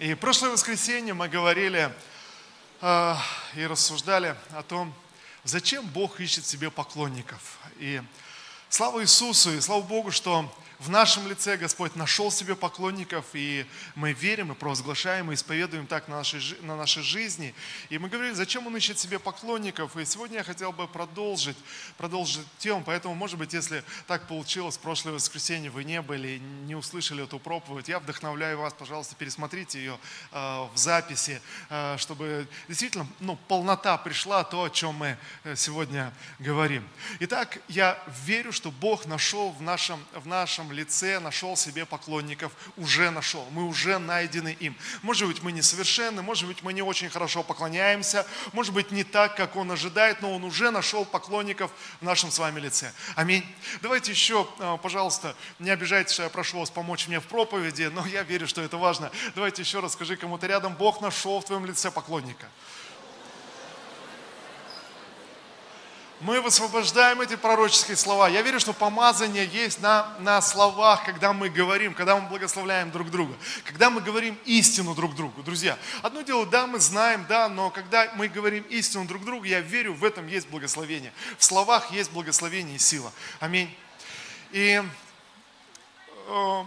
И прошлое воскресенье мы говорили э, и рассуждали о том, зачем Бог ищет себе поклонников. И слава Иисусу, и слава Богу, что в нашем лице Господь нашел себе поклонников, и мы верим, и провозглашаем, и исповедуем так на нашей, на нашей жизни. И мы говорили, зачем Он ищет себе поклонников, и сегодня я хотел бы продолжить, продолжить тему, поэтому, может быть, если так получилось, в прошлое воскресенье вы не были, не услышали эту проповедь, я вдохновляю вас, пожалуйста, пересмотрите ее э, в записи, э, чтобы действительно ну, полнота пришла, то, о чем мы э, сегодня говорим. Итак, я верю, что Бог нашел в нашем, в нашем лице нашел себе поклонников, уже нашел, мы уже найдены им. Может быть, мы несовершенны, может быть, мы не очень хорошо поклоняемся, может быть, не так, как он ожидает, но он уже нашел поклонников в нашем с вами лице. Аминь. Давайте еще, э, пожалуйста, не обижайтесь, что я прошу вас помочь мне в проповеди, но я верю, что это важно. Давайте еще раз скажи кому-то рядом, Бог нашел в твоем лице поклонника. Мы высвобождаем эти пророческие слова. Я верю, что помазание есть на, на словах, когда мы говорим, когда мы благословляем друг друга, когда мы говорим истину друг другу. Друзья, одно дело, да, мы знаем, да, но когда мы говорим истину друг другу, я верю, в этом есть благословение. В словах есть благословение и сила. Аминь. И э,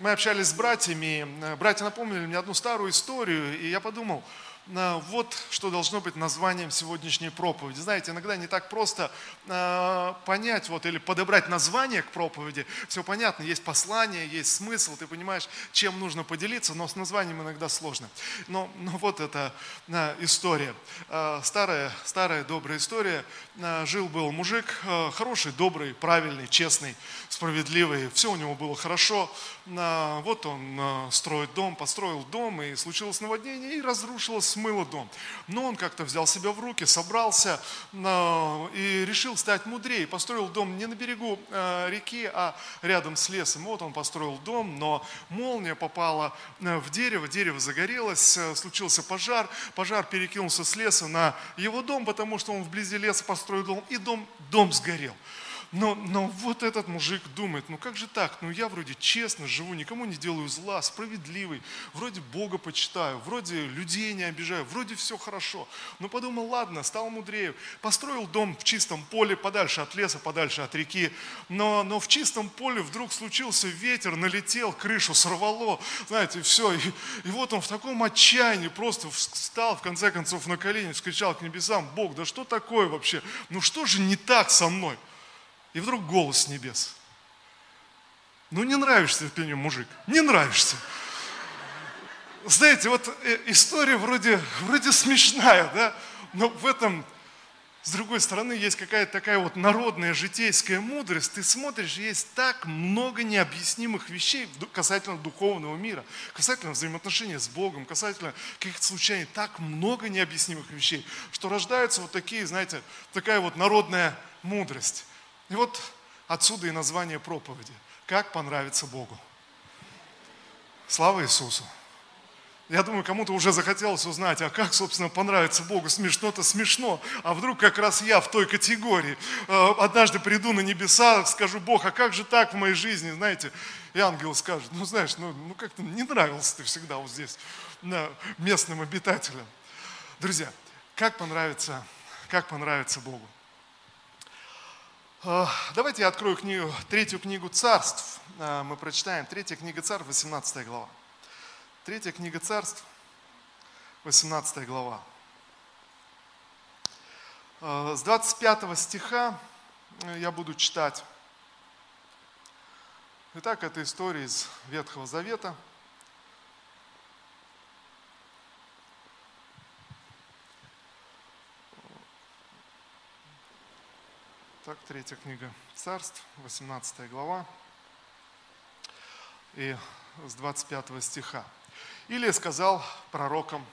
мы общались с братьями, братья напомнили мне одну старую историю, и я подумал, вот что должно быть названием сегодняшней проповеди. Знаете, иногда не так просто э, понять вот, или подобрать название к проповеди. Все понятно, есть послание, есть смысл, ты понимаешь, чем нужно поделиться, но с названием иногда сложно. Но, но вот эта э, история. Э, старая, старая добрая история. Жил-был мужик, хороший, добрый, правильный, честный, справедливый. Все у него было хорошо. Э, вот он э, строит дом, построил дом, и случилось наводнение, и разрушилось смыло дом. Но он как-то взял себя в руки, собрался и решил стать мудрее. Построил дом не на берегу э, реки, а рядом с лесом. Вот он построил дом, но молния попала э, в дерево, дерево загорелось, э, случился пожар. Пожар перекинулся с леса на его дом, потому что он вблизи леса построил дом, и дом, дом сгорел. Но, но вот этот мужик думает, ну как же так? Ну я вроде честно живу, никому не делаю зла, справедливый, вроде Бога почитаю, вроде людей не обижаю, вроде все хорошо. Но подумал, ладно, стал мудрее, построил дом в чистом поле, подальше от леса, подальше от реки. Но, но в чистом поле вдруг случился ветер, налетел, крышу сорвало, знаете, все. И, и вот он в таком отчаянии просто встал, в конце концов, на колени, вскричал к небесам, Бог, да что такое вообще? Ну что же не так со мной? И вдруг голос с небес. Ну не нравишься ты мне, мужик, не нравишься. Знаете, вот э, история вроде, вроде смешная, да, но в этом, с другой стороны, есть какая-то такая вот народная житейская мудрость. Ты смотришь, есть так много необъяснимых вещей касательно духовного мира, касательно взаимоотношений с Богом, касательно каких-то случайных, так много необъяснимых вещей, что рождаются вот такие, знаете, такая вот народная мудрость. И вот отсюда и название проповеди. Как понравится Богу. Слава Иисусу. Я думаю, кому-то уже захотелось узнать, а как, собственно, понравится Богу. Смешно-то смешно. А вдруг как раз я в той категории. Э, однажды приду на небеса, скажу, Бог, а как же так в моей жизни? Знаете, и ангел скажет, ну знаешь, ну, ну как-то не нравился ты всегда вот здесь, местным обитателям. Друзья, как понравится, как понравится Богу. А, давайте я открою книгу, третью книгу царств. А, мы прочитаем. Третья книга царств, 18 глава. Третья книга царств, 18 глава. А, с 25 стиха я буду читать. Итак, это история из Ветхого Завета – Так, третья книга Царств, 18 глава, и с 25 стиха. Или сказал пророкам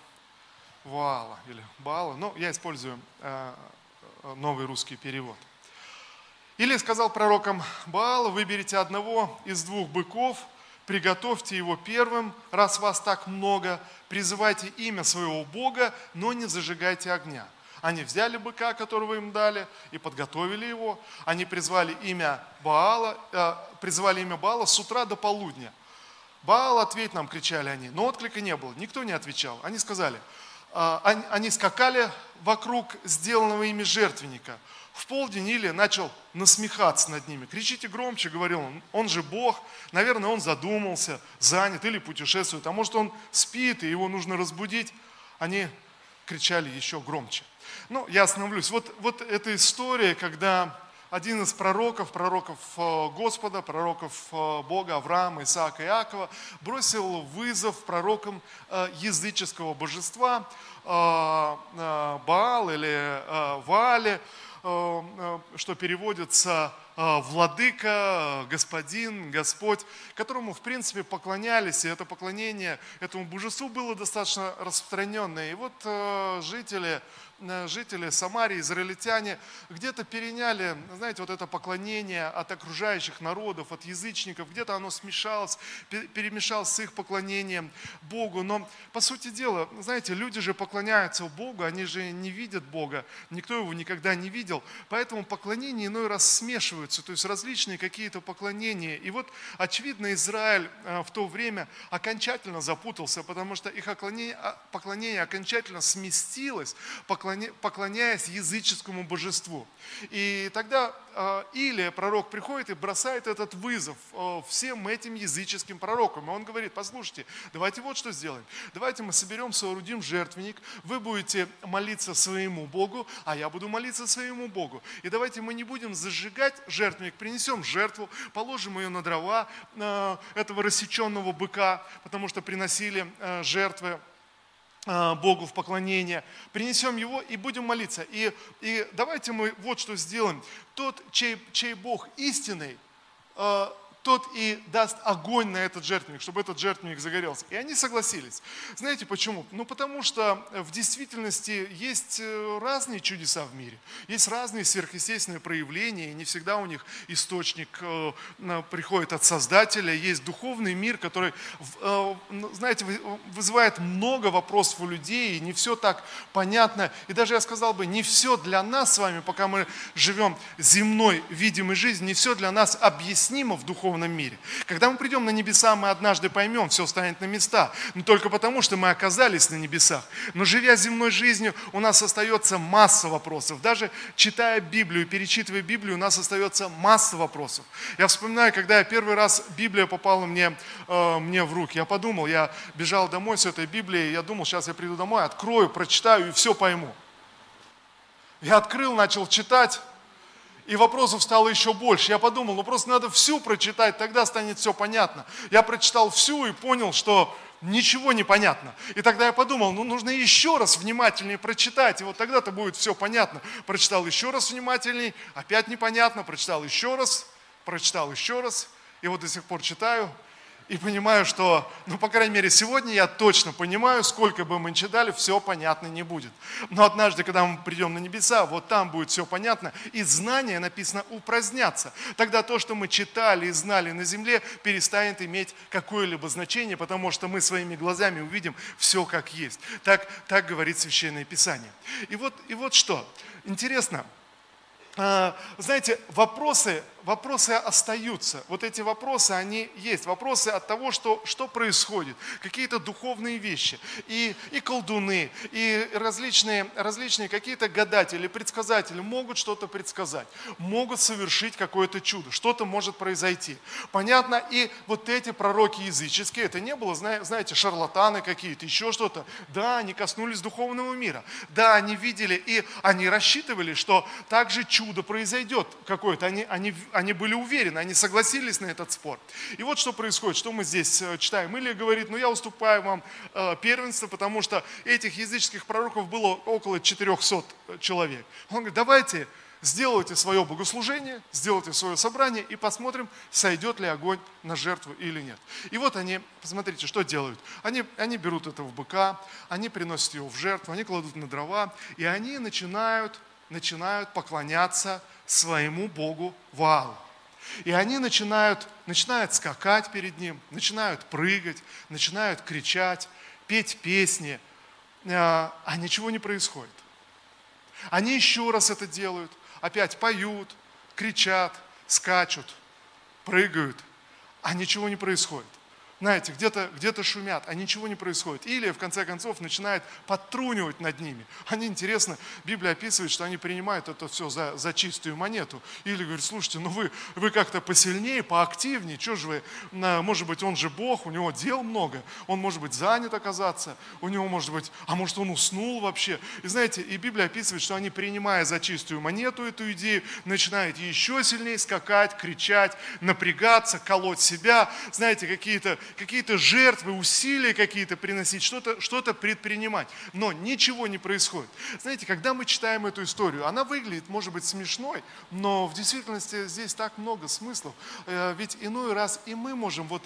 Ваала, или Баала, ну, я использую э, новый русский перевод. Или сказал пророкам Баала, выберите одного из двух быков, приготовьте его первым, раз вас так много, призывайте имя своего Бога, но не зажигайте огня. Они взяли быка, которого им дали, и подготовили его. Они призвали имя Баала, э, призвали имя Баала с утра до полудня. Баал, ответь нам, кричали они. Но отклика не было, никто не отвечал. Они сказали, а, они скакали вокруг сделанного ими жертвенника. В полдень Илия начал насмехаться над ними. Кричите громче, говорил он, он же Бог. Наверное, он задумался, занят или путешествует. А может, он спит, и его нужно разбудить. Они кричали еще громче. Ну, я остановлюсь. Вот, вот эта история, когда один из пророков, пророков э, Господа, пророков э, Бога Авраама, Исаака и Иакова, бросил вызов пророкам э, языческого божества Баал или Ваале, что переводится владыка, господин, Господь, которому, в принципе, поклонялись, и это поклонение этому божеству было достаточно распространенное. И вот жители Э, жители Самарии, израильтяне, где-то переняли, знаете, вот это поклонение от окружающих народов, от язычников, где-то оно смешалось, перемешалось с их поклонением Богу. Но, по сути дела, знаете, люди же поклоняются Богу, они же не видят Бога, никто его никогда не видел, поэтому поклонения иной раз смешиваются, то есть различные какие-то поклонения. И вот, очевидно, Израиль э, в то время окончательно запутался, потому что их поклонение, а, поклонение окончательно сместилось, поклоняясь языческому божеству. И тогда Илия, пророк, приходит и бросает этот вызов э, всем этим языческим пророкам. И он говорит, послушайте, давайте вот что сделаем. Давайте мы соберем, соорудим жертвенник, вы будете молиться своему Богу, а я буду молиться своему Богу. И давайте мы не будем зажигать жертвенник, принесем жертву, положим ее на дрова э, этого рассеченного быка, потому что приносили жертвы а, Богу в поклонение, принесем его и будем молиться. И, и давайте мы вот что сделаем. Тот, чей, чей Бог истинный, а, тот и даст огонь на этот жертвенник, чтобы этот жертвенник загорелся. И они согласились. Знаете почему? Ну потому что в действительности есть э, разные чудеса в мире. Есть разные сверхъестественные проявления, и не всегда у них источник э, приходит от Создателя. Есть духовный мир, который, э, знаете, вызывает много вопросов у людей, и не все так понятно. И даже я сказал бы, не все для нас с вами, пока мы живем земной, видимой жизнью, не все для нас объяснимо в духовном духовном мире. Когда мы придем на небеса, мы однажды поймем, все станет на места. Но только потому, что мы оказались на небесах. Но живя земной жизнью, у нас остается масса вопросов. Даже читая Библию, перечитывая Библию, у нас остается масса вопросов. Я вспоминаю, когда я первый раз Библия попала мне, э, мне в руки, я подумал, я бежал домой с этой Библией, я думал, сейчас я приду домой, открою, прочитаю и все пойму. Я открыл, начал читать, и вопросов стало еще больше. Я подумал, ну просто надо всю прочитать, тогда станет все понятно. Я прочитал всю и понял, что ничего не понятно. И тогда я подумал, ну нужно еще раз внимательнее прочитать, и вот тогда-то будет все понятно. Прочитал еще раз внимательней, опять непонятно, прочитал еще раз, прочитал еще раз, и вот до сих пор читаю, и понимаю, что, ну, по крайней мере, сегодня я точно понимаю, сколько бы мы ни читали, все понятно не будет. Но однажды, когда мы придем на небеса, вот там будет все понятно, и знания, написано, упразднятся. Тогда то, что мы читали и знали на земле, перестанет иметь какое-либо значение, потому что мы своими глазами увидим все как есть. Так, так говорит Священное Писание. И вот, и вот что. Интересно, а, знаете, вопросы вопросы остаются. Вот эти вопросы, они есть. Вопросы от того, что, что происходит. Какие-то духовные вещи. И, и колдуны, и различные, различные какие-то гадатели, предсказатели могут что-то предсказать. Могут совершить какое-то чудо. Что-то может произойти. Понятно? И вот эти пророки языческие, это не было, знаете, шарлатаны какие-то, еще что-то. Да, они коснулись духовного мира. Да, они видели, и они рассчитывали, что также чудо произойдет какое-то. Они, они, они были уверены, они согласились на этот спор. И вот что происходит, что мы здесь э, читаем. Или говорит, ну я уступаю вам э, первенство, потому что этих языческих пророков было около 400 э, человек. Он говорит, давайте сделайте свое богослужение, сделайте свое собрание и посмотрим, сойдет ли огонь на жертву или нет. И вот они, посмотрите, что делают. Они, они берут этого быка, они приносят его в жертву, они кладут на дрова, и они начинают, начинают поклоняться своему богу Ваалу. И они начинают, начинают скакать перед ним, начинают прыгать, начинают кричать, петь песни, а, а ничего не происходит. Они еще раз это делают, опять поют, кричат, скачут, прыгают, а ничего не происходит. Знаете, где-то где шумят, а ничего не происходит. Или, в конце концов, начинает подтрунивать над ними. Они, интересно, Библия описывает, что они принимают это все за, за чистую монету. Или говорит, слушайте, ну вы, вы как-то посильнее, поактивнее, что же вы, может быть, он же Бог, у него дел много, он может быть занят оказаться, у него может быть, а может он уснул вообще. И знаете, и Библия описывает, что они, принимая за чистую монету эту идею, начинают еще сильнее скакать, кричать, напрягаться, колоть себя, знаете, какие-то какие-то жертвы, усилия какие-то приносить, что-то что предпринимать. Но ничего не происходит. Знаете, когда мы читаем эту историю, она выглядит, может быть, смешной, но в действительности здесь так много смыслов. Э, ведь иной раз и мы можем, вот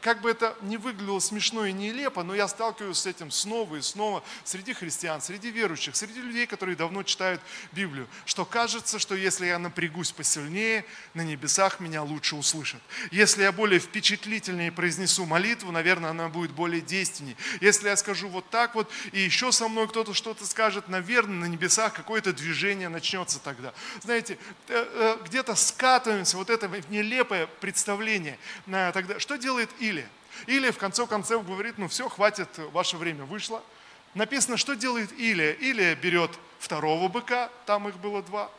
как бы это не выглядело смешно и нелепо, но я сталкиваюсь с этим снова и снова среди христиан, среди верующих, среди людей, которые давно читают Библию, что кажется, что если я напрягусь посильнее, на небесах меня лучше услышат. Если я более впечатлительнее произнесу молитву, наверное, она будет более действенней. Если я скажу вот так вот, и еще со мной кто-то что-то скажет, наверное, на небесах какое-то движение начнется тогда. Знаете, э, э, где-то скатываемся, вот это нелепое представление. Тогда что делает Или? Или в конце концов говорит, ну все, хватит, ваше время вышло. Написано, что делает Илия. Илия берет второго быка, там их было два,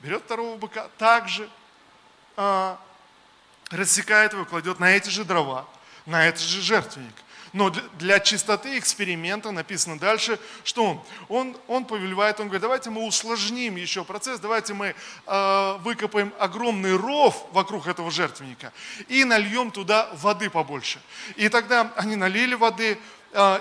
берет второго быка, также а, рассекает его, кладет на эти же дрова, на этот же жертвенник. Но для чистоты эксперимента написано дальше, что он? Он, он повелевает, он говорит, давайте мы усложним еще процесс, давайте мы э, выкопаем огромный ров вокруг этого жертвенника и нальем туда воды побольше. И тогда они налили воды,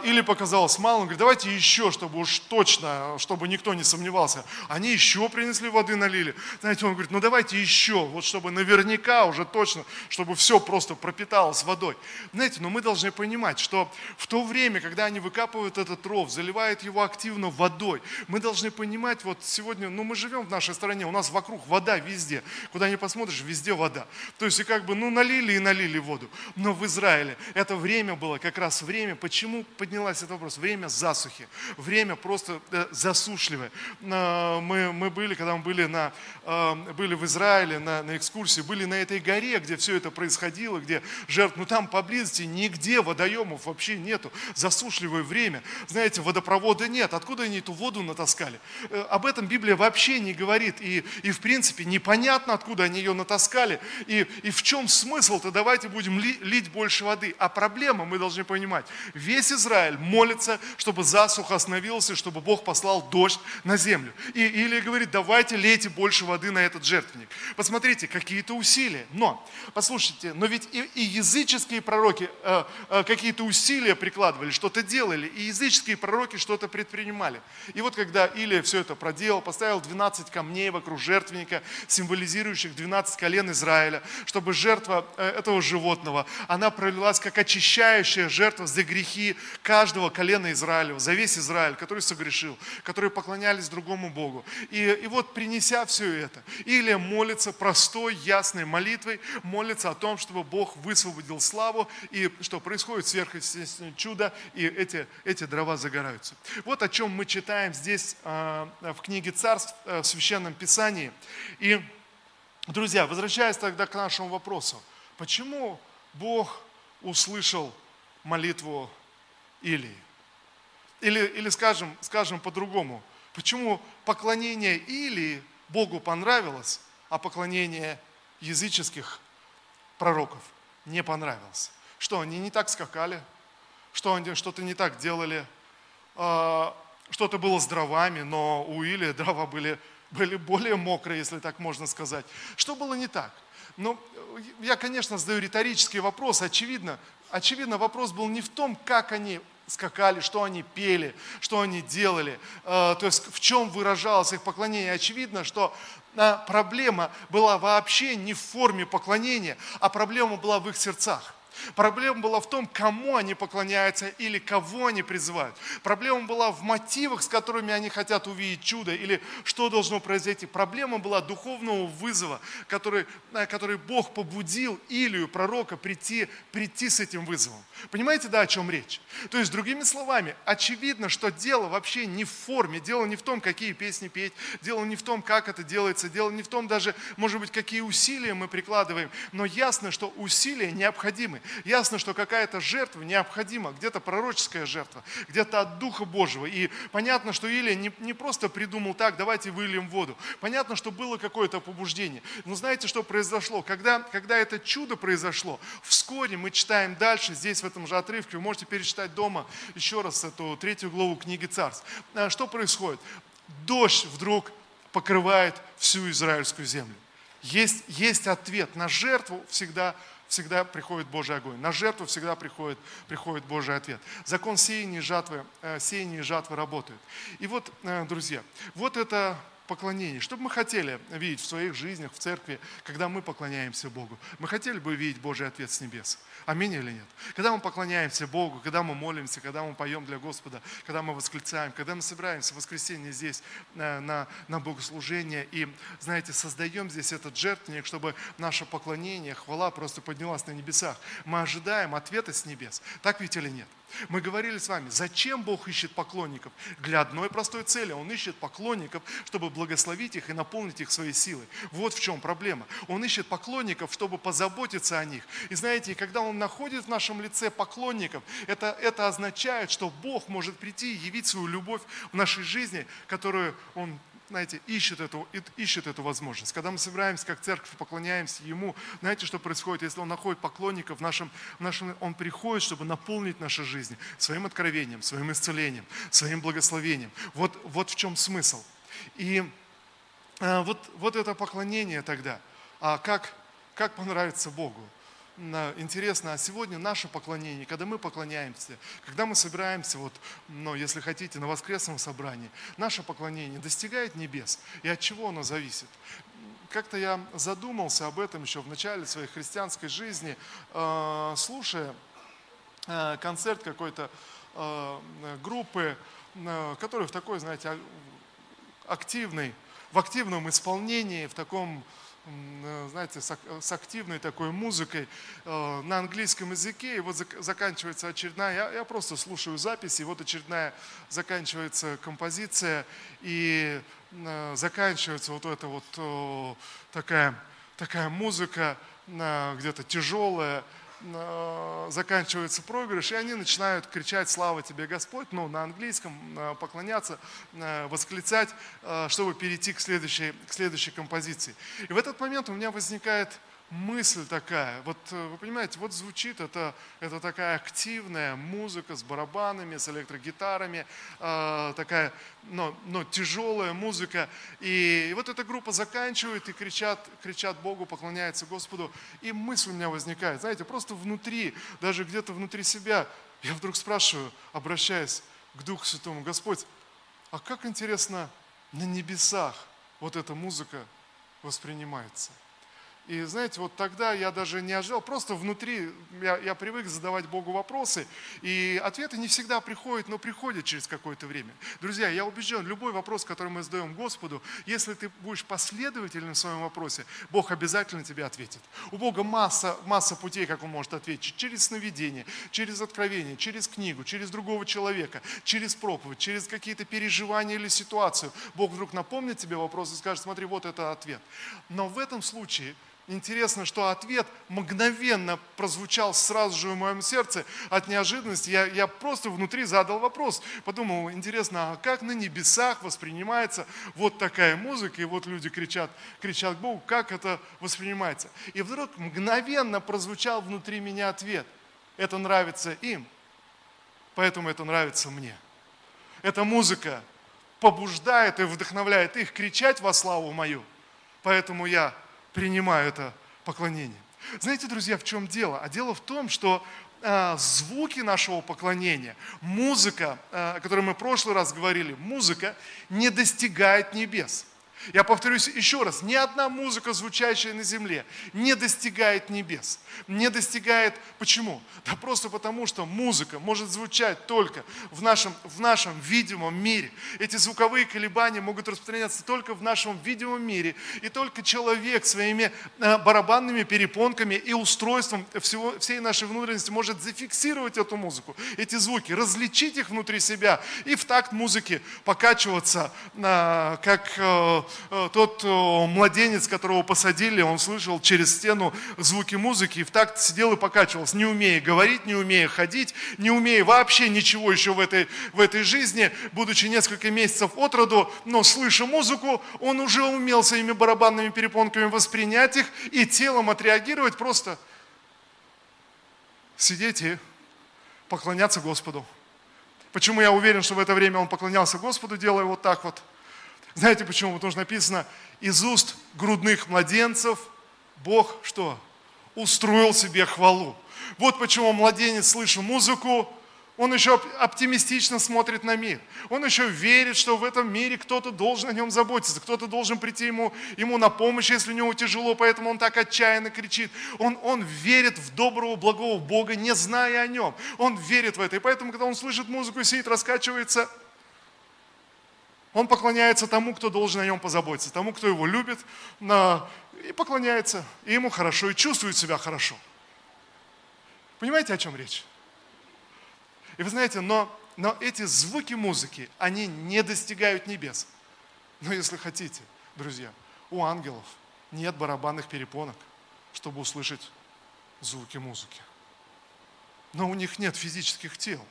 или показалось мало, он говорит, давайте еще, чтобы уж точно, чтобы никто не сомневался. Они еще принесли воды, налили. Знаете, он говорит, ну давайте еще, вот чтобы наверняка уже точно, чтобы все просто пропиталось водой. Знаете, но мы должны понимать, что в то время, когда они выкапывают этот ров, заливают его активно водой, мы должны понимать, вот сегодня, ну мы живем в нашей стране, у нас вокруг вода везде. Куда ни посмотришь, везде вода. То есть и как бы, ну налили и налили воду. Но в Израиле это время было как раз время, почему поднялась этот вопрос? Время засухи, время просто э, засушливое. Мы, мы были, когда мы были, на, э, были в Израиле на, на экскурсии, были на этой горе, где все это происходило, где жертв, ну там поблизости нигде водоемов вообще нету, засушливое время. Знаете, водопровода нет, откуда они эту воду натаскали? Э, об этом Библия вообще не говорит, и, и в принципе непонятно, откуда они ее натаскали, и, и в чем смысл-то, давайте будем ли, лить больше воды. А проблема, мы должны понимать, весь Израиль молится, чтобы засуха остановилась, и чтобы Бог послал дождь на землю. И, или говорит, давайте лейте больше воды на этот жертвенник. Посмотрите, какие-то усилия. Но, послушайте, но ведь и, и языческие пророки э, э, какие-то усилия прикладывали, что-то делали, и языческие пророки что-то предпринимали. И вот когда Илия все это проделал, поставил 12 камней вокруг жертвенника, символизирующих 12 колен Израиля, чтобы жертва э, этого животного, она пролилась как очищающая жертва за грехи каждого колена Израилева, за весь Израиль, который согрешил, которые поклонялись другому Богу. И, и вот принеся все это, Илия молится простой, ясной молитвой, молится о том, чтобы Бог высвободил славу, и что происходит сверхъестественное чудо, и эти, эти дрова загораются. Вот о чем мы читаем здесь а, в книге Царств, э, в Священном Писании. И, друзья, возвращаясь тогда к нашему вопросу, почему Бог услышал молитву Илии. Или, или скажем, скажем по-другому, почему поклонение Илии Богу понравилось, а поклонение языческих пророков не понравилось. Что, они не так скакали? Что они что-то не так делали? А, что-то было с дровами, но у Илии дрова были, были более мокрые, если так можно сказать. Что было не так? Ну, я, конечно, задаю риторический вопрос. Очевидно, очевидно, вопрос был не в том, как они скакали, что они пели, что они делали, э, то есть в чем выражалось их поклонение. Очевидно, что э, проблема была вообще не в форме поклонения, а проблема была в их сердцах. Проблема была в том, кому они поклоняются или кого они призывают. Проблема была в мотивах, с которыми они хотят увидеть чудо или что должно произойти. Проблема была духовного вызова, который, э, который Бог побудил Илию, пророка, прийти, прийти с этим вызовом. Понимаете, да, о чем речь? То есть, другими словами, очевидно, что дело вообще не в форме, дело не в том, какие песни петь, дело не в том, как это делается, дело не в том даже, может быть, какие усилия мы прикладываем, но ясно, что усилия необходимы. Ясно, что какая-то жертва необходима, где-то пророческая жертва, где-то от Духа Божьего. И понятно, что Илия не, не просто придумал так, давайте выльем воду. Понятно, что было какое-то побуждение. Но знаете, что произошло? Когда, когда это чудо произошло, вскоре мы читаем дальше, здесь в этом же отрывке, вы можете перечитать дома еще раз эту третью главу книги Царств. А, что происходит? Дождь вдруг покрывает всю израильскую землю. Есть, есть ответ. На жертву всегда, всегда приходит Божий огонь. На жертву всегда приходит, приходит Божий ответ. Закон сеяния и жатвы, э, сеяния и жатвы работает. И вот, э, друзья, вот это поклонение. Что бы мы хотели видеть в своих жизнях, в церкви, когда мы поклоняемся Богу? Мы хотели бы видеть Божий ответ с небес. Аминь или нет? Когда мы поклоняемся Богу, когда мы молимся, когда мы поем для Господа, когда мы восклицаем, когда мы собираемся в воскресенье здесь на, на, на богослужение и, знаете, создаем здесь этот жертвенник, чтобы наше поклонение, хвала просто поднялась на небесах. Мы ожидаем ответа с небес. Так ведь или нет? Мы говорили с вами, зачем Бог ищет поклонников? Для одной простой цели. Он ищет поклонников, чтобы благословить их и наполнить их своей силой. Вот в чем проблема. Он ищет поклонников, чтобы позаботиться о них. И знаете, когда Он находит в нашем лице поклонников, это, это означает, что Бог может прийти и явить свою любовь в нашей жизни, которую Он знаете, ищет эту, ищет эту возможность. Когда мы собираемся как церковь, поклоняемся Ему, знаете, что происходит? Если Он находит поклонников в нашем, в нашем, Он приходит, чтобы наполнить наши жизни своим откровением, своим исцелением, своим благословением. Вот, вот в чем смысл. И а, вот, вот это поклонение тогда, а как, как понравится Богу? интересно, а сегодня наше поклонение, когда мы поклоняемся, когда мы собираемся, вот, ну, если хотите, на воскресном собрании, наше поклонение достигает небес. И от чего оно зависит? Как-то я задумался об этом еще в начале своей христианской жизни, э, слушая э, концерт какой-то э, группы, которая в такой, знаете, активной, в активном исполнении, в таком Э, знаете, с активной такой музыкой э, на английском языке. И вот заканчивается очередная, я, просто слушаю записи, и вот очередная заканчивается композиция, и э, заканчивается вот эта вот такая, такая музыка, где-то тяжелая, заканчивается проигрыш, и они начинают кричать «Слава тебе, Господь!», ну, на английском, э, поклоняться, э, восклицать, чтобы перейти к следующей, к следующей композиции. И в этот момент у меня возникает мысль такая. Вот э, вы понимаете, вот звучит это, это такая активная музыка с барабанами, с электрогитарами, э, такая, но, но тяжелая музыка. И, и вот эта группа заканчивает и кричат, кричат Богу, поклоняются Господу. И мысль у меня возникает, знаете, просто внутри, даже где-то внутри себя, я вдруг спрашиваю, обращаясь к Духу Святому, Господь, а как интересно на небесах вот эта музыка воспринимается? И знаете, вот тогда я даже не ожидал, просто внутри я, я привык задавать Богу вопросы, и ответы не всегда приходят, но приходят через какое-то время. Друзья, я убежден, любой вопрос, который мы задаем Господу, если ты будешь последовательным в своем вопросе, Бог обязательно тебе ответит. У Бога масса, масса путей, как Он может ответить. Через сновидение, через откровение, через книгу, через другого человека, через проповедь, через какие-то переживания или ситуацию. Бог вдруг напомнит тебе вопрос и скажет, смотри, вот это ответ. Но в этом случае Интересно, что ответ мгновенно прозвучал сразу же в моем сердце от неожиданности. Я, я просто внутри задал вопрос. Подумал, интересно, а как на небесах воспринимается вот такая музыка, и вот люди кричат, кричат к Богу, как это воспринимается? И вдруг мгновенно прозвучал внутри меня ответ. Это нравится им, поэтому это нравится мне. Эта музыка побуждает и вдохновляет их кричать во славу мою, поэтому я принимаю это поклонение. Знаете, друзья, в чем дело? А дело в том, что э, звуки нашего поклонения, музыка, э, о которой мы в прошлый раз говорили, музыка не достигает небес. Я повторюсь еще раз, ни одна музыка, звучащая на земле, не достигает небес. Не достигает, почему? Да просто потому, что музыка может звучать только в нашем, в нашем видимом мире. Эти звуковые колебания могут распространяться только в нашем видимом мире. И только человек своими э, барабанными перепонками и устройством всего, всей нашей внутренности может зафиксировать эту музыку, эти звуки, различить их внутри себя и в такт музыки покачиваться, как э, э, тот младенец, которого посадили, он слышал через стену звуки музыки и в такт сидел и покачивался, не умея говорить, не умея ходить, не умея вообще ничего еще в этой, в этой жизни, будучи несколько месяцев от роду, но слыша музыку, он уже умел своими барабанными перепонками воспринять их и телом отреагировать, просто сидеть и поклоняться Господу. Почему я уверен, что в это время он поклонялся Господу, делая вот так вот? Знаете почему? Потому что написано, из уст грудных младенцев Бог что? Устроил себе хвалу. Вот почему младенец, слыша музыку, он еще оптимистично смотрит на мир. Он еще верит, что в этом мире кто-то должен о нем заботиться, кто-то должен прийти ему, ему на помощь, если у него тяжело, поэтому он так отчаянно кричит. Он, он верит в доброго, благого Бога, не зная о нем. Он верит в это. И поэтому, когда он слышит музыку, сидит, раскачивается, он поклоняется тому, кто должен о нем позаботиться, тому, кто его любит, и поклоняется, и ему хорошо, и чувствует себя хорошо. Понимаете, о чем речь? И вы знаете, но, но эти звуки музыки, они не достигают небес. Но если хотите, друзья, у ангелов нет барабанных перепонок, чтобы услышать звуки музыки. Но у них нет физических тел.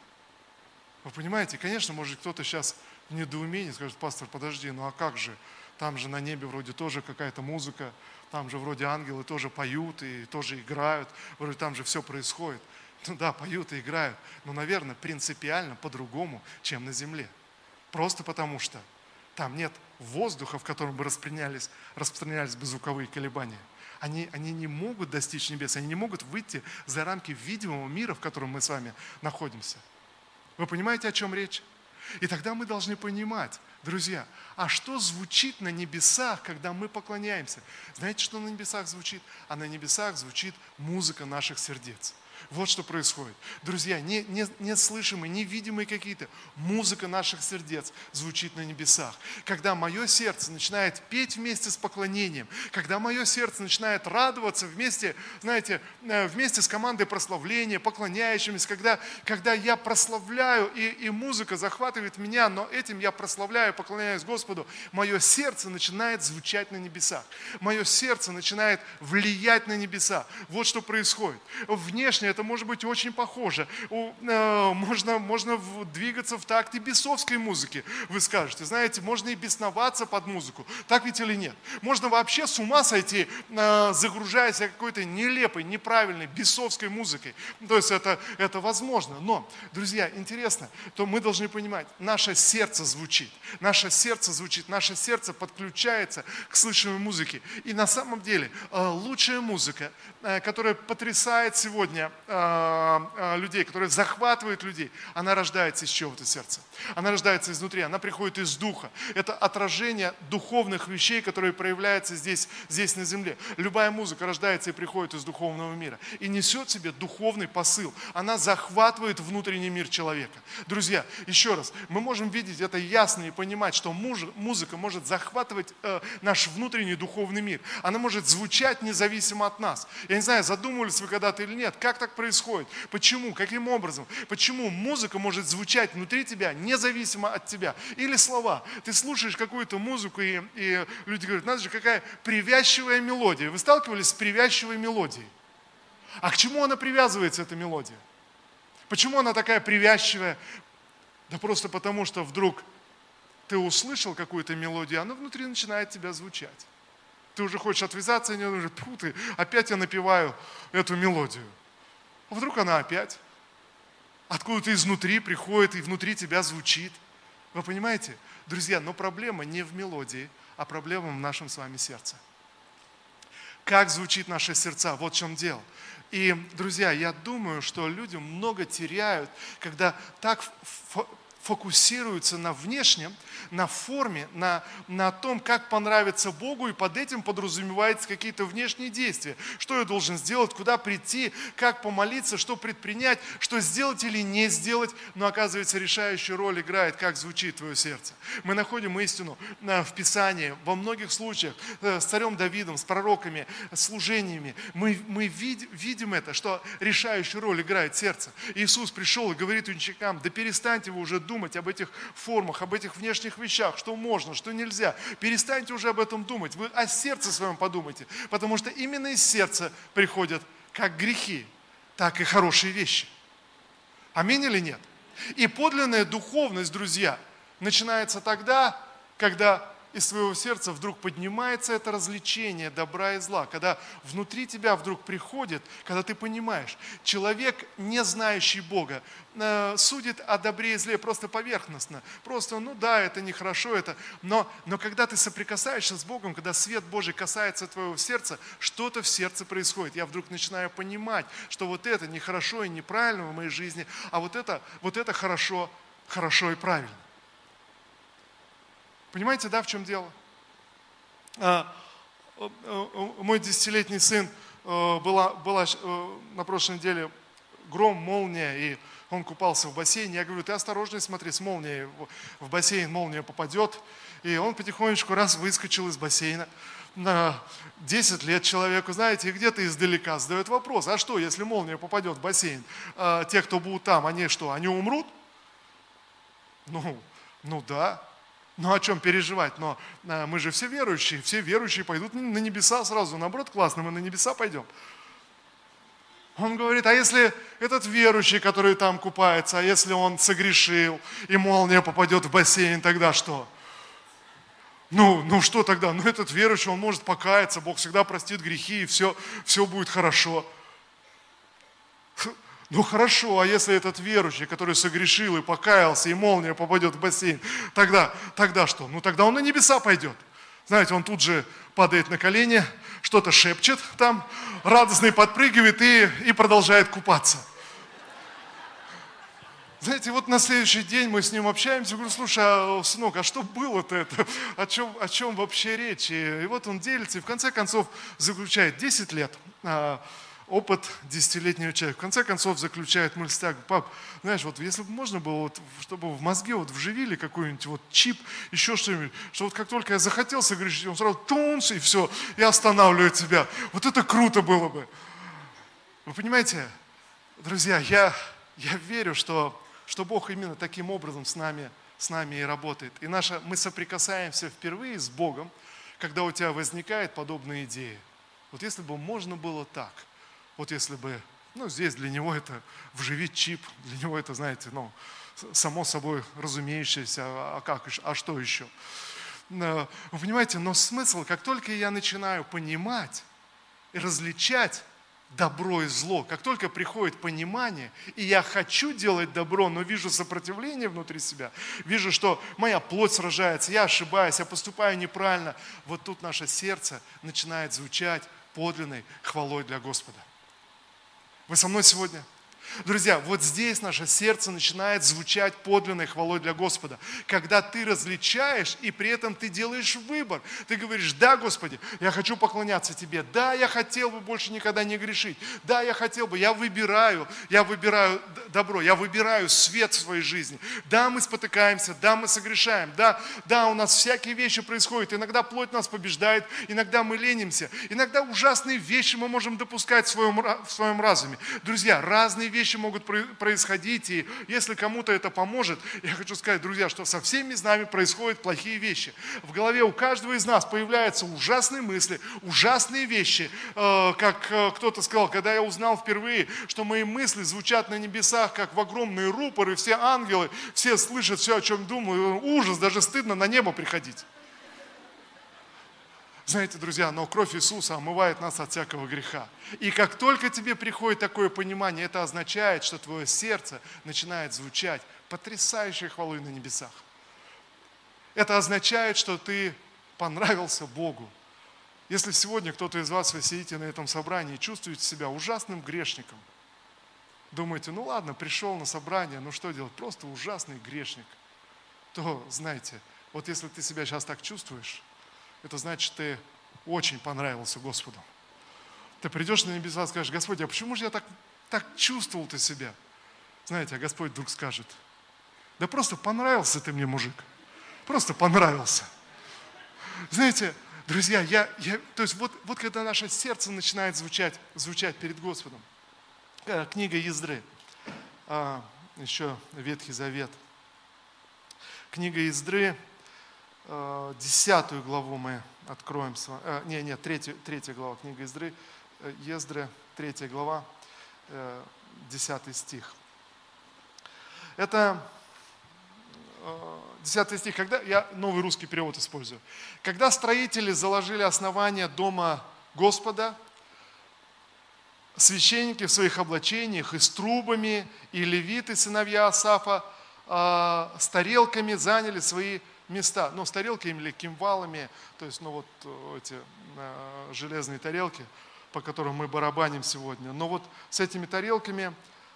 Вы понимаете, конечно, может кто-то сейчас недоумении скажет, пастор, подожди, ну а как же? Там же на небе вроде тоже какая-то музыка, там же вроде ангелы тоже поют и тоже играют, вроде там же все происходит. Ну да, поют и играют, но, наверное, принципиально по-другому, чем на земле. Просто потому что там нет воздуха, в котором бы распространялись, распространялись бы звуковые колебания. Они, они не могут достичь небес, они не могут выйти за рамки видимого мира, в котором мы с вами находимся. Вы понимаете, о чем речь? И тогда мы должны понимать, друзья, а что звучит на небесах, когда мы поклоняемся? Знаете, что на небесах звучит? А на небесах звучит музыка наших сердец. Вот что происходит. Друзья, не, не, неслышимые, невидимые какие-то, музыка наших сердец звучит на небесах. Когда мое сердце начинает петь вместе с поклонением, когда мое сердце начинает радоваться вместе, знаете, э, вместе с командой прославления, поклоняющимися, когда, когда я прославляю, и, и музыка захватывает меня, но этим я прославляю, поклоняюсь Господу, мое сердце начинает звучать на небесах. Мое сердце начинает влиять на небеса. Вот что происходит. Внешне это может быть очень похоже. Э, можно, можно двигаться в такт и бесовской музыки, вы скажете. Знаете, можно и бесноваться под музыку. Так ведь или нет? Можно вообще с ума сойти, э, загружаясь какой-то нелепой, неправильной, бесовской музыкой. То есть это, это возможно. Но, друзья, интересно, то мы должны понимать, наше сердце звучит. Наше сердце звучит, наше сердце подключается к слышимой музыке. И на самом деле э, лучшая музыка, которая потрясает сегодня Э, э, людей, которая захватывает людей, она рождается из чего-то сердца. Она рождается изнутри, она приходит из духа. Это отражение духовных вещей, которые проявляются здесь, здесь на земле. Любая музыка рождается и приходит из духовного мира. И несет в себе духовный посыл. Она захватывает внутренний мир человека. Друзья, еще раз, мы можем видеть это ясно и понимать, что музыка может захватывать э, наш внутренний духовный мир. Она может звучать независимо от нас. Я не знаю, задумывались вы когда-то или нет, как так происходит? Почему? Каким образом? Почему музыка может звучать внутри тебя, независимо от тебя? Или слова. Ты слушаешь какую-то музыку, и, и люди говорят, надо же, какая привязчивая мелодия. Вы сталкивались с привязчивой мелодией? А к чему она привязывается, эта мелодия? Почему она такая привязчивая? Да просто потому, что вдруг ты услышал какую-то мелодию, она внутри начинает тебя звучать. Ты уже хочешь отвязаться, и уже, ты, опять я напеваю эту мелодию. А вдруг она опять откуда-то изнутри приходит и внутри тебя звучит. Вы понимаете? Друзья, но проблема не в мелодии, а проблема в нашем с вами сердце. Как звучит наше сердца? Вот в чем дело. И, друзья, я думаю, что люди много теряют, когда так фокусируются на внешнем, на форме, на, на том, как понравится Богу, и под этим подразумеваются какие-то внешние действия. Что я должен сделать, куда прийти, как помолиться, что предпринять, что сделать или не сделать. Но оказывается, решающую роль играет, как звучит твое сердце. Мы находим истину э, в Писании, во многих случаях, э, с царем Давидом, с пророками, служениями. Мы, мы вид, видим это, что решающую роль играет сердце. Иисус пришел и говорит ученикам, да перестаньте вы уже думать, думать об этих формах, об этих внешних вещах, что можно, что нельзя. Перестаньте уже об этом думать. Вы о сердце своем подумайте. Потому что именно из сердца приходят как грехи, так и хорошие вещи. Аминь или нет? И подлинная духовность, друзья, начинается тогда, когда из своего сердца вдруг поднимается это развлечение добра и зла, когда внутри тебя вдруг приходит, когда ты понимаешь, человек, не знающий Бога, э, судит о добре и зле просто поверхностно, просто, ну да, это нехорошо, это, но, но когда ты соприкасаешься с Богом, когда свет Божий касается твоего сердца, что-то в сердце происходит. Я вдруг начинаю понимать, что вот это нехорошо и неправильно в моей жизни, а вот это, вот это хорошо, хорошо и правильно. Понимаете, да, в чем дело? А, мой десятилетний сын э, была, была э, на прошлой неделе гром, молния, и он купался в бассейне. Я говорю, ты осторожней смотри, с молнией в бассейн молния попадет. И он потихонечку раз выскочил из бассейна. На 10 лет человеку, знаете, где-то издалека задает вопрос, а что, если молния попадет в бассейн? А, те, кто будут там, они что, они умрут? Ну, ну да. Ну о чем переживать? Но а, мы же все верующие, все верующие пойдут на небеса сразу. Наоборот, классно, мы на небеса пойдем. Он говорит, а если этот верующий, который там купается, а если он согрешил, и молния попадет в бассейн, тогда что? Ну, ну что тогда? Ну этот верующий, он может покаяться, Бог всегда простит грехи, и все, все будет хорошо. Ну хорошо, а если этот верующий, который согрешил и покаялся, и молния попадет в бассейн, тогда, тогда что? Ну тогда он на небеса пойдет. Знаете, он тут же падает на колени, что-то шепчет там, радостный подпрыгивает и, и продолжает купаться. Знаете, вот на следующий день мы с ним общаемся, говорю, слушай, а, сынок, а что было-то это? О чем, о чем вообще речь? И, и вот он делится, и в конце концов заключает 10 лет. А, опыт десятилетнего человека. В конце концов заключает мысль так, пап, знаешь, вот если бы можно было, вот, чтобы в мозге вот вживили какой-нибудь вот чип, еще что-нибудь, что вот как только я захотел согрешить, он сразу тунс, и все, и останавливает себя. Вот это круто было бы. Вы понимаете, друзья, я, я верю, что, что Бог именно таким образом с нами, с нами и работает. И наша, мы соприкасаемся впервые с Богом, когда у тебя возникает подобная идея. Вот если бы можно было так – вот если бы, ну, здесь для него это вживить чип, для него это, знаете, ну, само собой разумеющееся, а как, а что еще? Вы понимаете, но смысл, как только я начинаю понимать и различать добро и зло, как только приходит понимание, и я хочу делать добро, но вижу сопротивление внутри себя, вижу, что моя плоть сражается, я ошибаюсь, я поступаю неправильно, вот тут наше сердце начинает звучать подлинной хвалой для Господа. Вы со мной сегодня? Друзья, вот здесь наше сердце начинает звучать подлинной хвалой для Господа. Когда ты различаешь, и при этом ты делаешь выбор. Ты говоришь, да, Господи, я хочу поклоняться Тебе. Да, я хотел бы больше никогда не грешить. Да, я хотел бы, я выбираю, я выбираю добро, я выбираю свет в своей жизни. Да, мы спотыкаемся, да, мы согрешаем. Да, да, у нас всякие вещи происходят. Иногда плоть нас побеждает, иногда мы ленимся. Иногда ужасные вещи мы можем допускать в своем, в своем разуме. Друзья, разные вещи могут происходить, и если кому-то это поможет, я хочу сказать, друзья, что со всеми с нами происходят плохие вещи. В голове у каждого из нас появляются ужасные мысли, ужасные вещи. Э, как э, кто-то сказал, когда я узнал впервые, что мои мысли звучат на небесах, как в огромные рупоры, все ангелы, все слышат все, о чем думаю, ужас, даже стыдно на небо приходить. Знаете, друзья, но кровь Иисуса омывает нас от всякого греха. И как только тебе приходит такое понимание, это означает, что твое сердце начинает звучать потрясающей хвалой на небесах. Это означает, что ты понравился Богу. Если сегодня кто-то из вас, вы сидите на этом собрании и чувствуете себя ужасным грешником, думаете, ну ладно, пришел на собрание, ну что делать, просто ужасный грешник, то знаете, вот если ты себя сейчас так чувствуешь, это значит, ты очень понравился Господу. Ты придешь на небеса и скажешь, Господи, а почему же я так, так чувствовал ты себя? Знаете, а Господь вдруг скажет, да просто понравился ты мне, мужик. Просто понравился. Знаете, друзья, я, я, то есть вот, вот когда наше сердце начинает звучать, звучать перед Господом. Э, книга Ездры, а, еще Ветхий Завет. Книга Ездры, Э, 10 главу мы откроем с вами. Э, не, нет, 3, 3 глава книги Ездры, Ездры, э, 3 глава, э, 10 стих. Это 10 стих, когда, я новый русский перевод использую. Когда строители заложили основание дома Господа, священники в своих облачениях и с трубами, и левиты, сыновья Асафа, с тарелками заняли свои места. Ну, с тарелками или кимвалами, то есть, ну, вот э, эти э, железные тарелки, по которым мы барабаним сегодня. Но вот с этими тарелками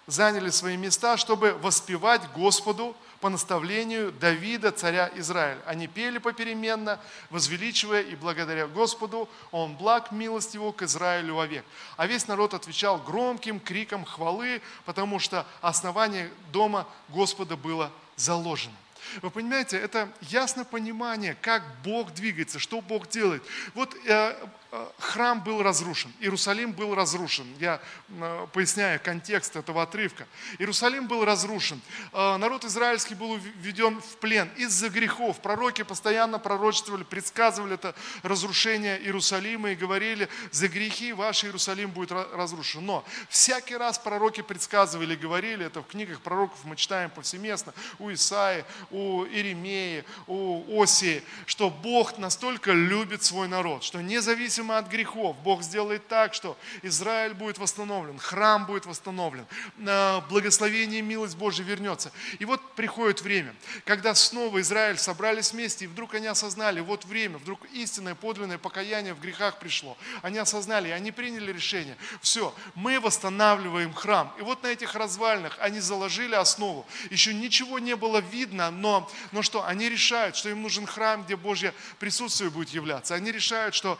заняли свои места, чтобы воспевать Господу по наставлению Давида, царя Израиля. Они пели попеременно, возвеличивая и благодаря Господу, Он благ милость Его к Израилю вовек. А весь народ отвечал громким криком хвалы, потому что основание дома Господа было заложено. Вы понимаете, это ясное понимание, как Бог двигается, что Бог делает. Вот э, Э, храм был разрушен, Иерусалим был разрушен. Я э, поясняю контекст этого отрывка. Иерусалим был разрушен. Э, народ израильский был введен в плен из-за грехов. Пророки постоянно пророчествовали, предсказывали это разрушение Иерусалима и говорили, за грехи ваш Иерусалим будет разрушен. Но всякий раз пророки предсказывали, говорили, это в книгах пророков мы читаем повсеместно, у Исаи, Иеремии, у Осии, что Бог настолько любит свой народ, что независимо от грехов, Бог сделает так, что Израиль будет восстановлен, храм будет восстановлен, благословение и милость Божия вернется. И вот приходит время, когда снова Израиль собрались вместе, и вдруг они осознали, вот время, вдруг истинное, подлинное покаяние в грехах пришло. Они осознали, и они приняли решение, все, мы восстанавливаем храм. И вот на этих развалинах они заложили основу. Еще ничего не было видно, но, но что, они решают, что им нужен храм, где Божье присутствие будет являться. Они решают, что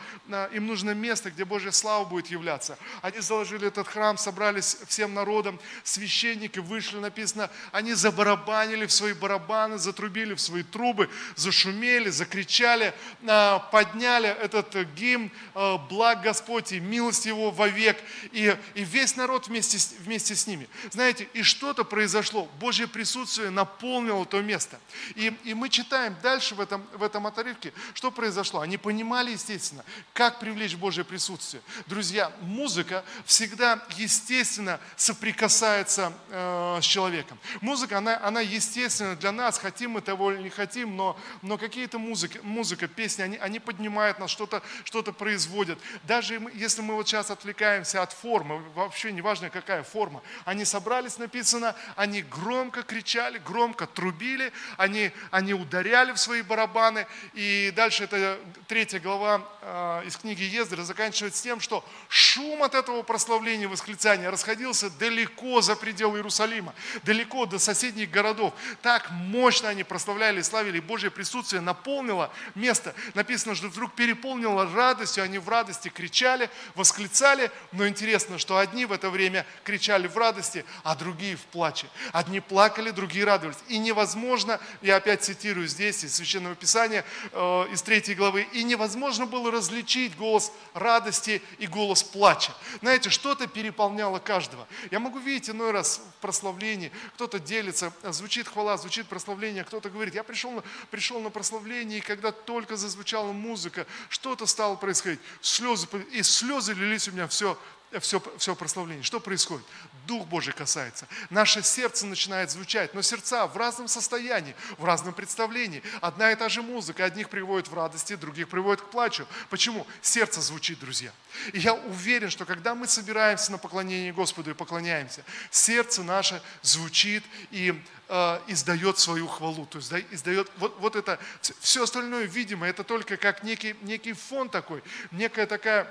им нужно место, где Божья слава будет являться. Они заложили этот храм, собрались всем народом, священники вышли, написано, они забарабанили в свои барабаны, затрубили в свои трубы, зашумели, закричали, а, подняли этот гимн а, «Благ Господь и милость Его вовек». И, и весь народ вместе, вместе с ними. Знаете, и что-то произошло. Божье присутствие наполнило то место. И, и мы читаем дальше в этом, в этом отрывке, что произошло. Они понимали, естественно, как привлечь Божье присутствие? Друзья, музыка всегда естественно соприкасается э, с человеком. Музыка, она, она естественна для нас, хотим мы того или не хотим, но, но какие-то музыки, музыка, песни, они, они поднимают нас, что-то что производят. Даже если мы вот сейчас отвлекаемся от формы, вообще неважно какая форма, они собрались, написано, они громко кричали, громко трубили, они, они ударяли в свои барабаны, и дальше это третья глава э, из книги Ездра заканчивается тем, что шум от этого прославления, восклицания расходился далеко за пределы Иерусалима, далеко до соседних городов. Так мощно они прославляли и славили, Божье присутствие наполнило место. Написано, что вдруг переполнило радостью, они в радости кричали, восклицали, но интересно, что одни в это время кричали в радости, а другие в плаче. Одни плакали, другие радовались. И невозможно, я опять цитирую здесь из Священного Писания, э, из третьей главы, и невозможно было различить голос радости и голос плача. Знаете, что-то переполняло каждого. Я могу видеть иной раз в прославлении, кто-то делится, звучит хвала, звучит прославление, кто-то говорит, я пришел на, пришел на прославление, и когда только зазвучала музыка, что-то стало происходить. Слезы, и слезы лились у меня все, все, все прославление. Что происходит? Дух Божий касается. Наше сердце начинает звучать, но сердца в разном состоянии, в разном представлении. Одна и та же музыка, одних приводит в радости, других приводит к плачу. Почему? Сердце звучит, друзья. И я уверен, что когда мы собираемся на поклонение Господу и поклоняемся, сердце наше звучит и э, издает свою хвалу. То есть издает вот, вот это, все остальное видимо, это только как некий, некий фон такой, некая такая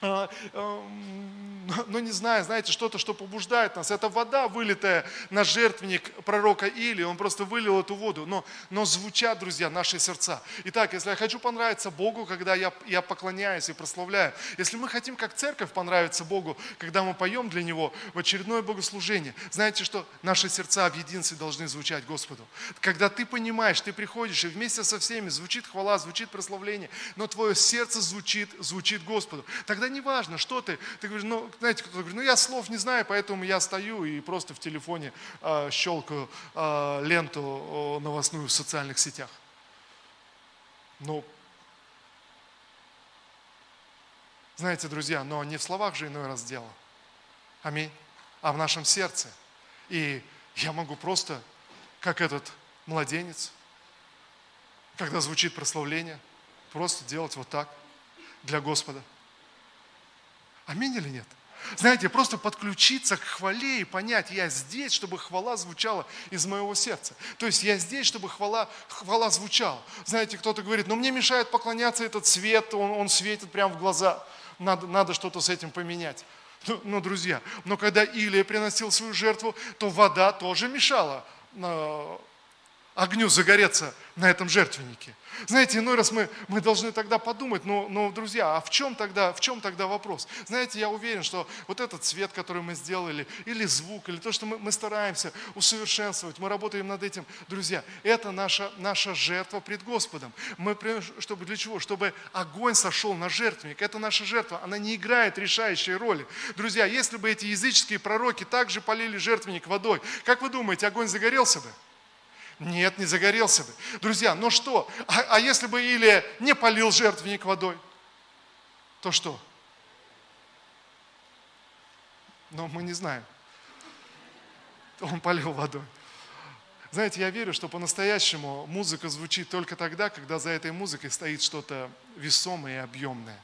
ну не знаю, знаете, что-то, что побуждает нас. Это вода, вылитая на жертвенник пророка Или, он просто вылил эту воду. Но, но звучат, друзья, наши сердца. Итак, если я хочу понравиться Богу, когда я, я поклоняюсь и прославляю, если мы хотим, как церковь, понравиться Богу, когда мы поем для Него в очередное богослужение, знаете, что наши сердца в единстве должны звучать Господу. Когда ты понимаешь, ты приходишь, и вместе со всеми звучит хвала, звучит прославление, но твое сердце звучит, звучит Господу. Тогда тогда не важно, что ты. Ты говоришь, ну, знаете, кто-то говорит, ну я слов не знаю, поэтому я стою и просто в телефоне э, щелкаю э, ленту э, новостную в социальных сетях. Ну, знаете, друзья, но не в словах же иной раз дело. Аминь. А в нашем сердце. И я могу просто, как этот младенец, когда звучит прославление, просто делать вот так для Господа. Аминь или нет? Знаете, просто подключиться к хвале и понять, я здесь, чтобы хвала звучала из моего сердца. То есть я здесь, чтобы хвала, хвала звучала. Знаете, кто-то говорит, но мне мешает поклоняться этот свет, он, он светит прямо в глаза. Надо, надо что-то с этим поменять. Ну, ну, друзья, но когда Илия приносил свою жертву, то вода тоже мешала э, огню загореться на этом жертвеннике. Знаете, иной раз мы, мы должны тогда подумать, ну, ну, друзья, а в чем, тогда, в чем тогда вопрос? Знаете, я уверен, что вот этот цвет, который мы сделали, или звук, или то, что мы, мы стараемся усовершенствовать, мы работаем над этим, друзья, это наша, наша жертва пред Господом. Мы, чтобы для чего? Чтобы огонь сошел на жертвенник. Это наша жертва, она не играет решающей роли. Друзья, если бы эти языческие пророки также полили жертвенник водой, как вы думаете, огонь загорелся бы? Нет, не загорелся бы. Друзья, ну что? А, а если бы Илия не полил жертвенник водой, то что? Но мы не знаем. Он полил водой. Знаете, я верю, что по-настоящему музыка звучит только тогда, когда за этой музыкой стоит что-то весомое и объемное.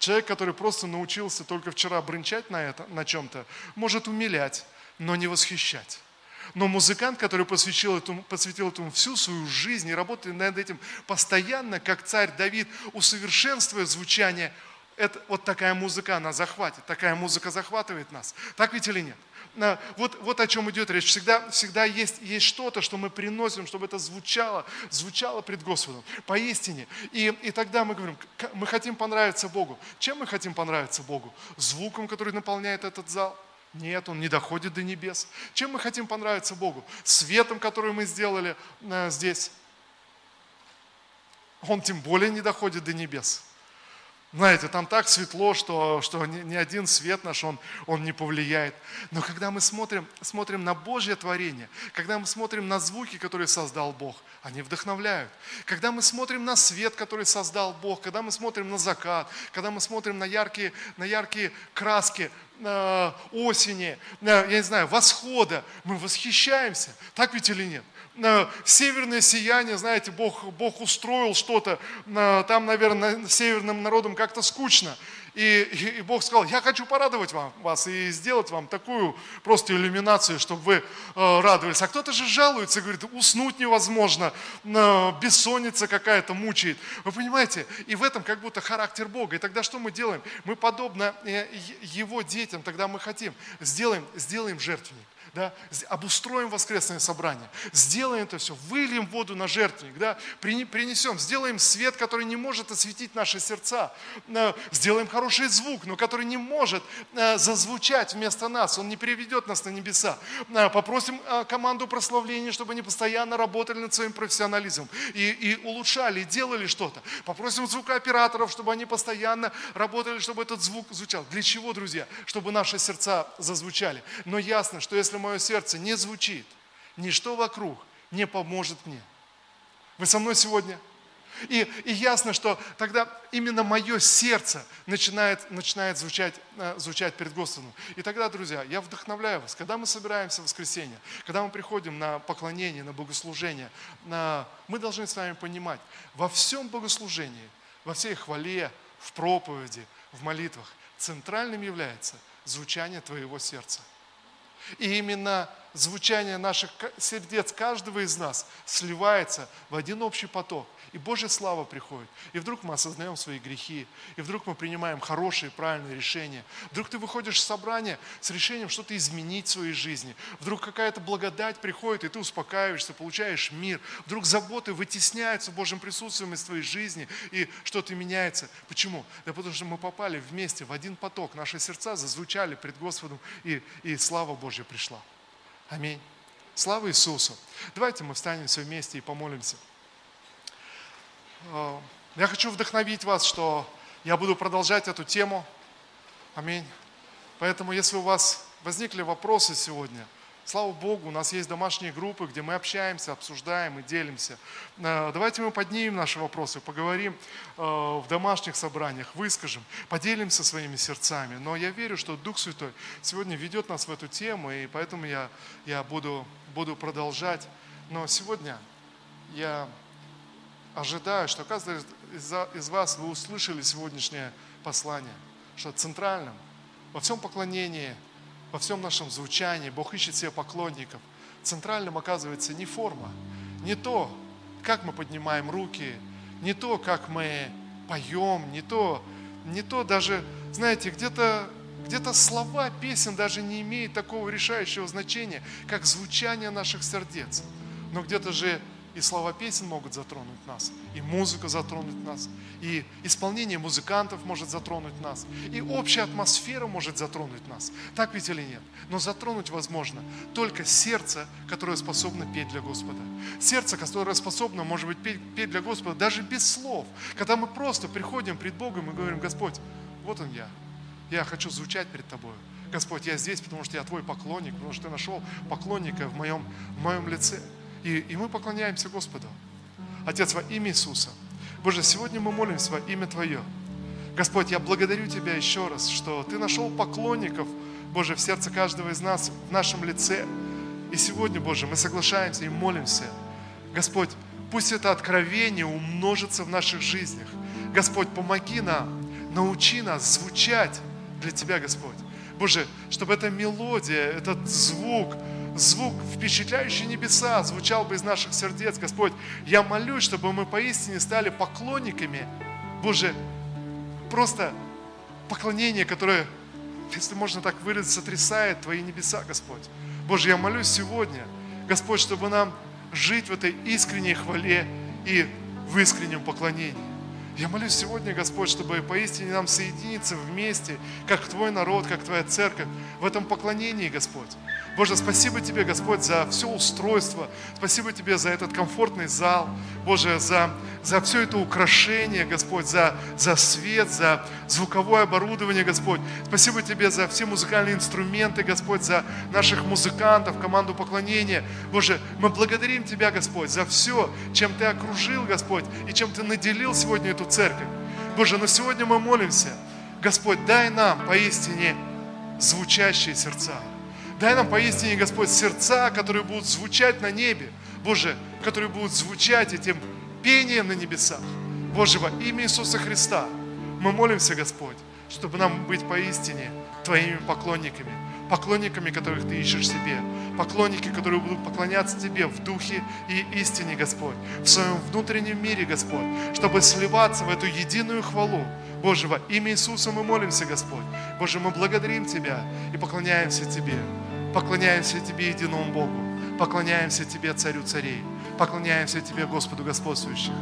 Человек, который просто научился только вчера бренчать на, это, на чем-то, может умилять, но не восхищать. Но музыкант, который посвятил этому, посвятил этому всю свою жизнь и работает над этим постоянно, как царь Давид, усовершенствуя звучание, это, вот такая музыка, она захватит, такая музыка захватывает нас. Так ведь или нет? Вот, вот о чем идет речь. Всегда, всегда есть, есть что-то, что мы приносим, чтобы это звучало, звучало пред Господом, поистине. И, и тогда мы говорим, мы хотим понравиться Богу. Чем мы хотим понравиться Богу? Звуком, который наполняет этот зал? Нет, он не доходит до небес. Чем мы хотим понравиться Богу? Светом, который мы сделали э, здесь. Он тем более не доходит до небес. Знаете, там так светло, что, что ни, один свет наш, он, он не повлияет. Но когда мы смотрим, смотрим на Божье творение, когда мы смотрим на звуки, которые создал Бог, они вдохновляют. Когда мы смотрим на свет, который создал Бог, когда мы смотрим на закат, когда мы смотрим на яркие, на яркие краски э, осени, э, я не знаю, восхода, мы восхищаемся. Так ведь или нет? Северное сияние, знаете, Бог, Бог устроил что-то, там, наверное, северным народам как-то скучно. И, и, Бог сказал, я хочу порадовать вам, вас и сделать вам такую просто иллюминацию, чтобы вы э, радовались. А кто-то же жалуется, говорит, уснуть невозможно, бессонница какая-то мучает. Вы понимаете? И в этом как будто характер Бога. И тогда что мы делаем? Мы подобно э, Его детям, тогда мы хотим, сделаем, сделаем жертвенник да, обустроим воскресное собрание, сделаем это все, выльем воду на жертвенник, да, принесем, сделаем свет, который не может осветить наши сердца, э, сделаем хороший звук, но который не может э, зазвучать вместо нас, он не приведет нас на небеса. Э, попросим команду прославления, чтобы они постоянно работали над своим профессионализмом и, и улучшали, и делали что-то. Попросим звукооператоров, чтобы они постоянно работали, чтобы этот звук звучал. Для чего, друзья? Чтобы наши сердца зазвучали. Но ясно, что если мы мое сердце не звучит, ничто вокруг не поможет мне. Вы со мной сегодня? И, и ясно, что тогда именно мое сердце начинает, начинает звучать, э, звучать перед Господом. И тогда, друзья, я вдохновляю вас, когда мы собираемся в воскресенье, когда мы приходим на поклонение, на богослужение, на... мы должны с вами понимать, во всем богослужении, во всей хвале, в проповеди, в молитвах, центральным является звучание твоего сердца – и именно звучание наших сердец каждого из нас сливается в один общий поток. И Божья слава приходит. И вдруг мы осознаем свои грехи. И вдруг мы принимаем хорошие, правильные решения. Вдруг ты выходишь с собрания с решением что-то изменить в своей жизни. Вдруг какая-то благодать приходит, и ты успокаиваешься, получаешь мир. Вдруг заботы вытесняются Божьим присутствием из твоей жизни, и что-то меняется. Почему? Да потому что мы попали вместе в один поток. Наши сердца зазвучали пред Господом, и, и слава Божья пришла. Аминь. Слава Иисусу. Давайте мы встанем все вместе и помолимся. Э, я хочу вдохновить вас, что я буду продолжать эту тему Аминь. Поэтому, если у вас возникли вопросы сегодня, Слава Богу, у нас есть домашние группы, где мы общаемся, обсуждаем и делимся. Э, давайте мы поднимем наши вопросы, поговорим э, в домашних собраниях, выскажем, поделимся своими сердцами. Но я верю, что Дух Святой сегодня ведет нас в эту тему, и поэтому я, я буду, буду продолжать. Но сегодня я ожидаю, что каждый из, вас вы услышали сегодняшнее послание, что центральным во всем поклонении – во всем нашем звучании Бог ищет себе поклонников. Центральным оказывается не форма, не то, как мы поднимаем руки, не то, как мы поем, не то, не то даже, знаете, где-то где-то слова песен даже не имеют такого решающего значения, как звучание наших сердец. Но где-то же и слова песен могут затронуть нас, и музыка затронуть нас, и исполнение музыкантов может затронуть нас, и общая атмосфера может затронуть нас. Так ведь или нет? Но затронуть возможно только сердце, которое способно петь для Господа. Сердце, которое способно, может быть, петь, петь для Господа даже без слов. Когда мы просто приходим пред Богом и говорим, Господь, вот он я, я хочу звучать перед Тобой. Господь, я здесь, потому что я Твой поклонник, потому что Ты нашел поклонника в моем, в моем лице. И, и мы поклоняемся Господу. Отец, во имя Иисуса. Боже, сегодня мы молимся во имя Твое. Господь, я благодарю Тебя еще раз, что Ты нашел поклонников, Боже, в сердце каждого из нас, в нашем лице. И сегодня, Боже, мы соглашаемся и молимся. Господь, пусть это откровение умножится в наших жизнях. Господь, помоги нам, научи нас звучать для Тебя, Господь. Боже, чтобы эта мелодия, этот звук, звук, впечатляющий небеса, звучал бы из наших сердец. Господь, я молюсь, чтобы мы поистине стали поклонниками. Боже, просто поклонение, которое, если можно так выразить, сотрясает Твои небеса, Господь. Боже, я молюсь сегодня, Господь, чтобы нам жить в этой искренней хвале и в искреннем поклонении. Я молюсь сегодня, Господь, чтобы поистине нам соединиться вместе, как Твой народ, как Твоя церковь, в этом поклонении, Господь. Боже, спасибо Тебе, Господь, за все устройство. Спасибо Тебе за этот комфортный зал. Боже, за, за все это украшение, Господь, за, за свет, за звуковое оборудование, Господь. Спасибо Тебе за все музыкальные инструменты, Господь, за наших музыкантов, команду поклонения. Боже, мы благодарим Тебя, Господь, за все, чем Ты окружил, Господь, и чем Ты наделил сегодня эту церковь. Боже, но сегодня мы молимся, Господь, дай нам поистине звучащие сердца. Дай нам поистине, Господь, сердца, которые будут звучать на небе. Боже, которые будут звучать этим пением на небесах. Боже, во имя Иисуса Христа мы молимся, Господь, чтобы нам быть поистине Твоими поклонниками, поклонниками, которых Ты ищешь себе, поклонники, которые будут поклоняться Тебе в духе и истине, Господь, в своем внутреннем мире, Господь, чтобы сливаться в эту единую хвалу. Боже, во имя Иисуса мы молимся, Господь. Боже, мы благодарим Тебя и поклоняемся Тебе. Поклоняемся Тебе, единому Богу. Поклоняемся Тебе, Царю царей. Поклоняемся Тебе, Господу господствующих.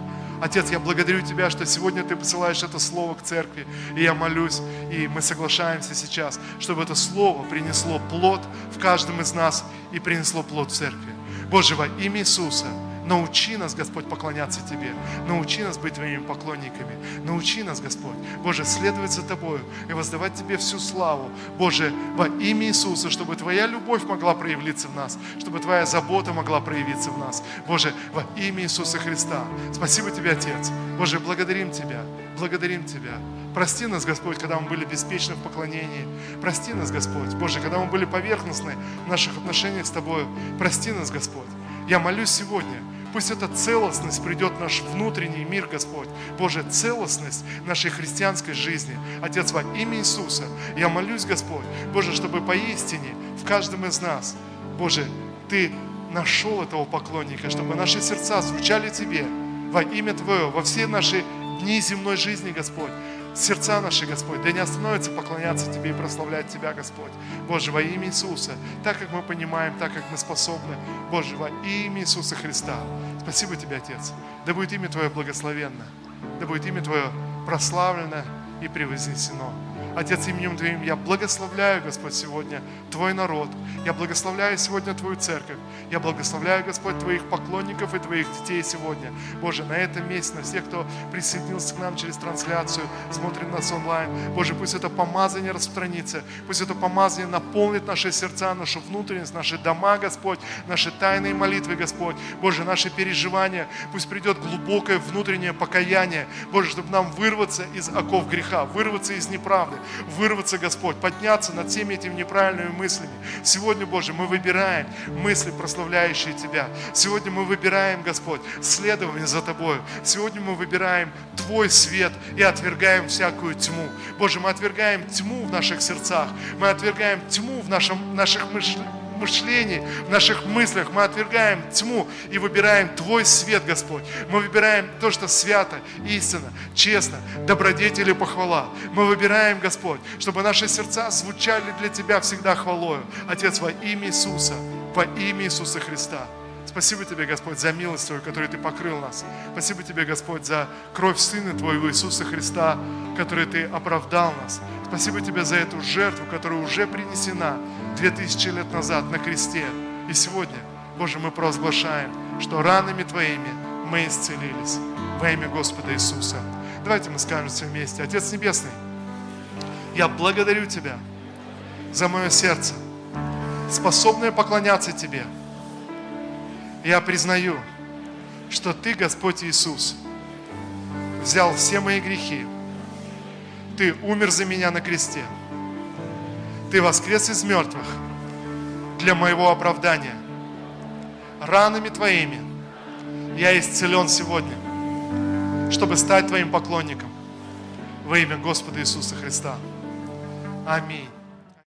Отец, я благодарю Тебя, что сегодня Ты посылаешь это слово к церкви. И я молюсь, и мы соглашаемся сейчас, чтобы это слово принесло плод в каждом из нас и принесло плод в церкви. Боже, во имя Иисуса – Научи нас, Господь, поклоняться Тебе. Научи нас быть Твоими поклонниками. Научи нас, Господь, Боже, следовать за Тобою и воздавать Тебе всю славу. Боже, во имя Иисуса, чтобы Твоя любовь могла проявиться в нас, чтобы Твоя забота могла проявиться в нас. Боже, во имя Иисуса Христа. Спасибо Тебе, Отец. Боже, благодарим Тебя, благодарим Тебя. Прости нас, Господь, когда мы были беспечны в поклонении. Прости нас, Господь, Боже, когда мы были поверхностны в наших отношениях с Тобою. Прости нас, Господь. Я молюсь сегодня, Пусть эта целостность придет в наш внутренний мир, Господь. Боже, целостность нашей христианской жизни. Отец, во имя Иисуса, я молюсь, Господь, Боже, чтобы поистине в каждом из нас, Боже, Ты нашел этого поклонника, чтобы наши сердца звучали Тебе во имя Твое, во все наши дни земной жизни, Господь сердца наши, Господь, да не остановится поклоняться Тебе и прославлять Тебя, Господь. Боже, во имя Иисуса, так как мы понимаем, так как мы способны, Боже, во имя Иисуса Христа. Спасибо Тебе, Отец. Да будет имя Твое благословенно, да будет имя Твое прославлено и превознесено. Отец, именем Твоим я благословляю, Господь, сегодня Твой народ. Я благословляю сегодня Твою церковь. Я благословляю, Господь, Твоих поклонников и Твоих детей сегодня. Боже, на этом месте, на всех, кто присоединился к нам через трансляцию, смотрит нас онлайн. Боже, пусть это помазание распространится. Пусть это помазание наполнит наши сердца, нашу внутренность, наши дома, Господь, наши тайные молитвы, Господь. Боже, наши переживания. Пусть придет глубокое внутреннее покаяние. Боже, чтобы нам вырваться из оков греха, вырваться из неправды, вырваться, Господь, подняться над всеми этими неправильными мыслями. Сегодня, Боже, мы выбираем мысли, прославляющие Тебя. Сегодня мы выбираем, Господь, следование за Тобою. Сегодня мы выбираем Твой свет и отвергаем всякую тьму. Боже, мы отвергаем тьму в наших сердцах, мы отвергаем тьму в нашем, наших мышлениях мышлении, в наших мыслях. Мы отвергаем тьму и выбираем Твой свет, Господь. Мы выбираем то, что свято, истинно, честно, добродетель и похвала. Мы выбираем, Господь, чтобы наши сердца звучали для Тебя всегда хвалою. Отец, во имя Иисуса, во имя Иисуса Христа. Спасибо Тебе, Господь, за милость Твою, которой Ты покрыл нас. Спасибо Тебе, Господь, за кровь Сына Твоего Иисуса Христа, которой Ты оправдал нас. Спасибо Тебе за эту жертву, которая уже принесена две тысячи лет назад на кресте. И сегодня, Боже, мы провозглашаем, что ранами Твоими мы исцелились во имя Господа Иисуса. Давайте мы скажем все вместе. Отец Небесный, я благодарю Тебя за мое сердце, способное поклоняться Тебе. Я признаю, что Ты, Господь Иисус, взял все мои грехи. Ты умер за меня на кресте. Ты воскрес из мертвых для моего оправдания. Ранами Твоими я исцелен сегодня, чтобы стать Твоим поклонником во имя Господа Иисуса Христа. Аминь.